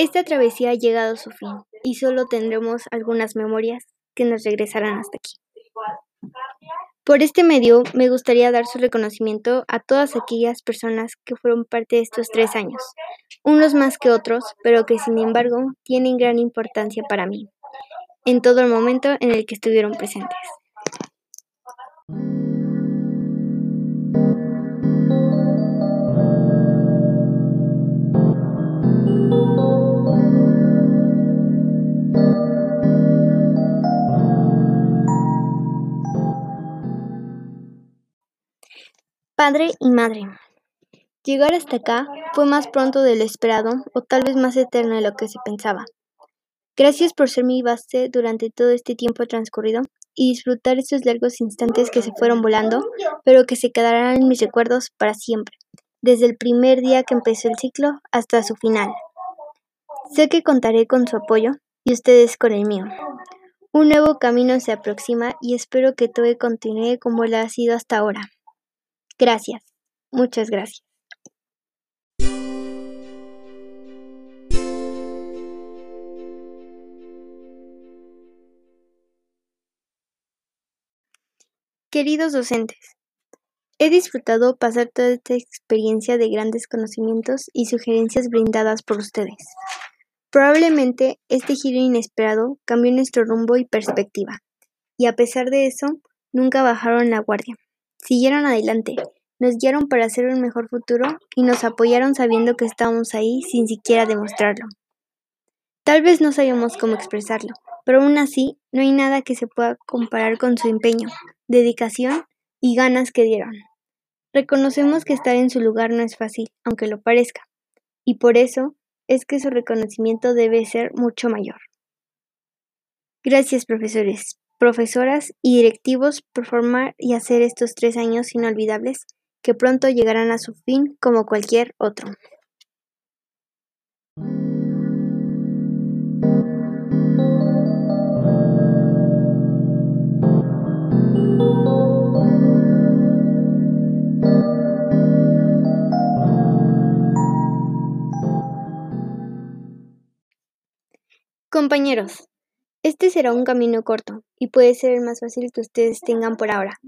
Esta travesía ha llegado a su fin y solo tendremos algunas memorias que nos regresarán hasta aquí. Por este medio me gustaría dar su reconocimiento a todas aquellas personas que fueron parte de estos tres años, unos más que otros, pero que sin embargo tienen gran importancia para mí, en todo el momento en el que estuvieron presentes. Padre y madre. Llegar hasta acá fue más pronto de lo esperado o tal vez más eterno de lo que se pensaba. Gracias por ser mi base durante todo este tiempo transcurrido y disfrutar estos largos instantes que se fueron volando, pero que se quedarán en mis recuerdos para siempre, desde el primer día que empezó el ciclo hasta su final. Sé que contaré con su apoyo y ustedes con el mío. Un nuevo camino se aproxima y espero que todo continúe como lo ha sido hasta ahora. Gracias, muchas gracias. Queridos docentes, he disfrutado pasar toda esta experiencia de grandes conocimientos y sugerencias brindadas por ustedes. Probablemente este giro inesperado cambió nuestro rumbo y perspectiva, y a pesar de eso, nunca bajaron la guardia. Siguieron adelante, nos guiaron para hacer un mejor futuro y nos apoyaron sabiendo que estábamos ahí sin siquiera demostrarlo. Tal vez no sabíamos cómo expresarlo, pero aún así no hay nada que se pueda comparar con su empeño, dedicación y ganas que dieron. Reconocemos que estar en su lugar no es fácil, aunque lo parezca, y por eso es que su reconocimiento debe ser mucho mayor. Gracias, profesores profesoras y directivos por formar y hacer estos tres años inolvidables que pronto llegarán a su fin como cualquier otro. Compañeros, este será un camino corto y puede ser el más fácil que ustedes tengan por ahora.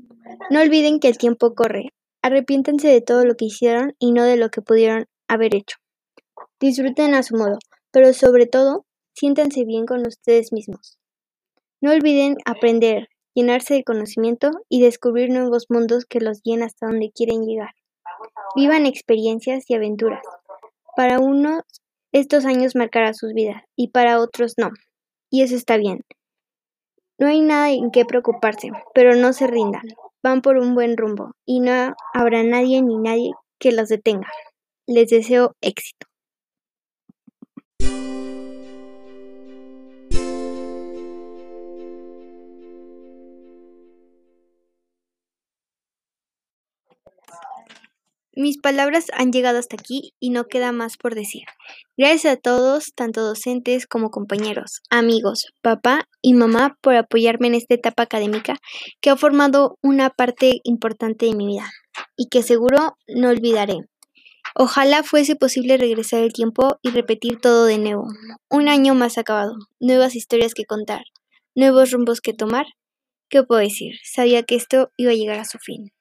No olviden que el tiempo corre. Arrepiéntense de todo lo que hicieron y no de lo que pudieron haber hecho. Disfruten a su modo, pero sobre todo, siéntanse bien con ustedes mismos. No olviden aprender, llenarse de conocimiento y descubrir nuevos mundos que los guíen hasta donde quieren llegar. Vivan experiencias y aventuras. Para unos, estos años marcarán sus vidas y para otros no y eso está bien. No hay nada en qué preocuparse, pero no se rindan. Van por un buen rumbo y no habrá nadie ni nadie que los detenga. Les deseo éxito. Mis palabras han llegado hasta aquí y no queda más por decir. Gracias a todos, tanto docentes como compañeros, amigos, papá y mamá por apoyarme en esta etapa académica que ha formado una parte importante de mi vida y que seguro no olvidaré. Ojalá fuese posible regresar el tiempo y repetir todo de nuevo. Un año más acabado, nuevas historias que contar, nuevos rumbos que tomar. ¿Qué puedo decir? Sabía que esto iba a llegar a su fin.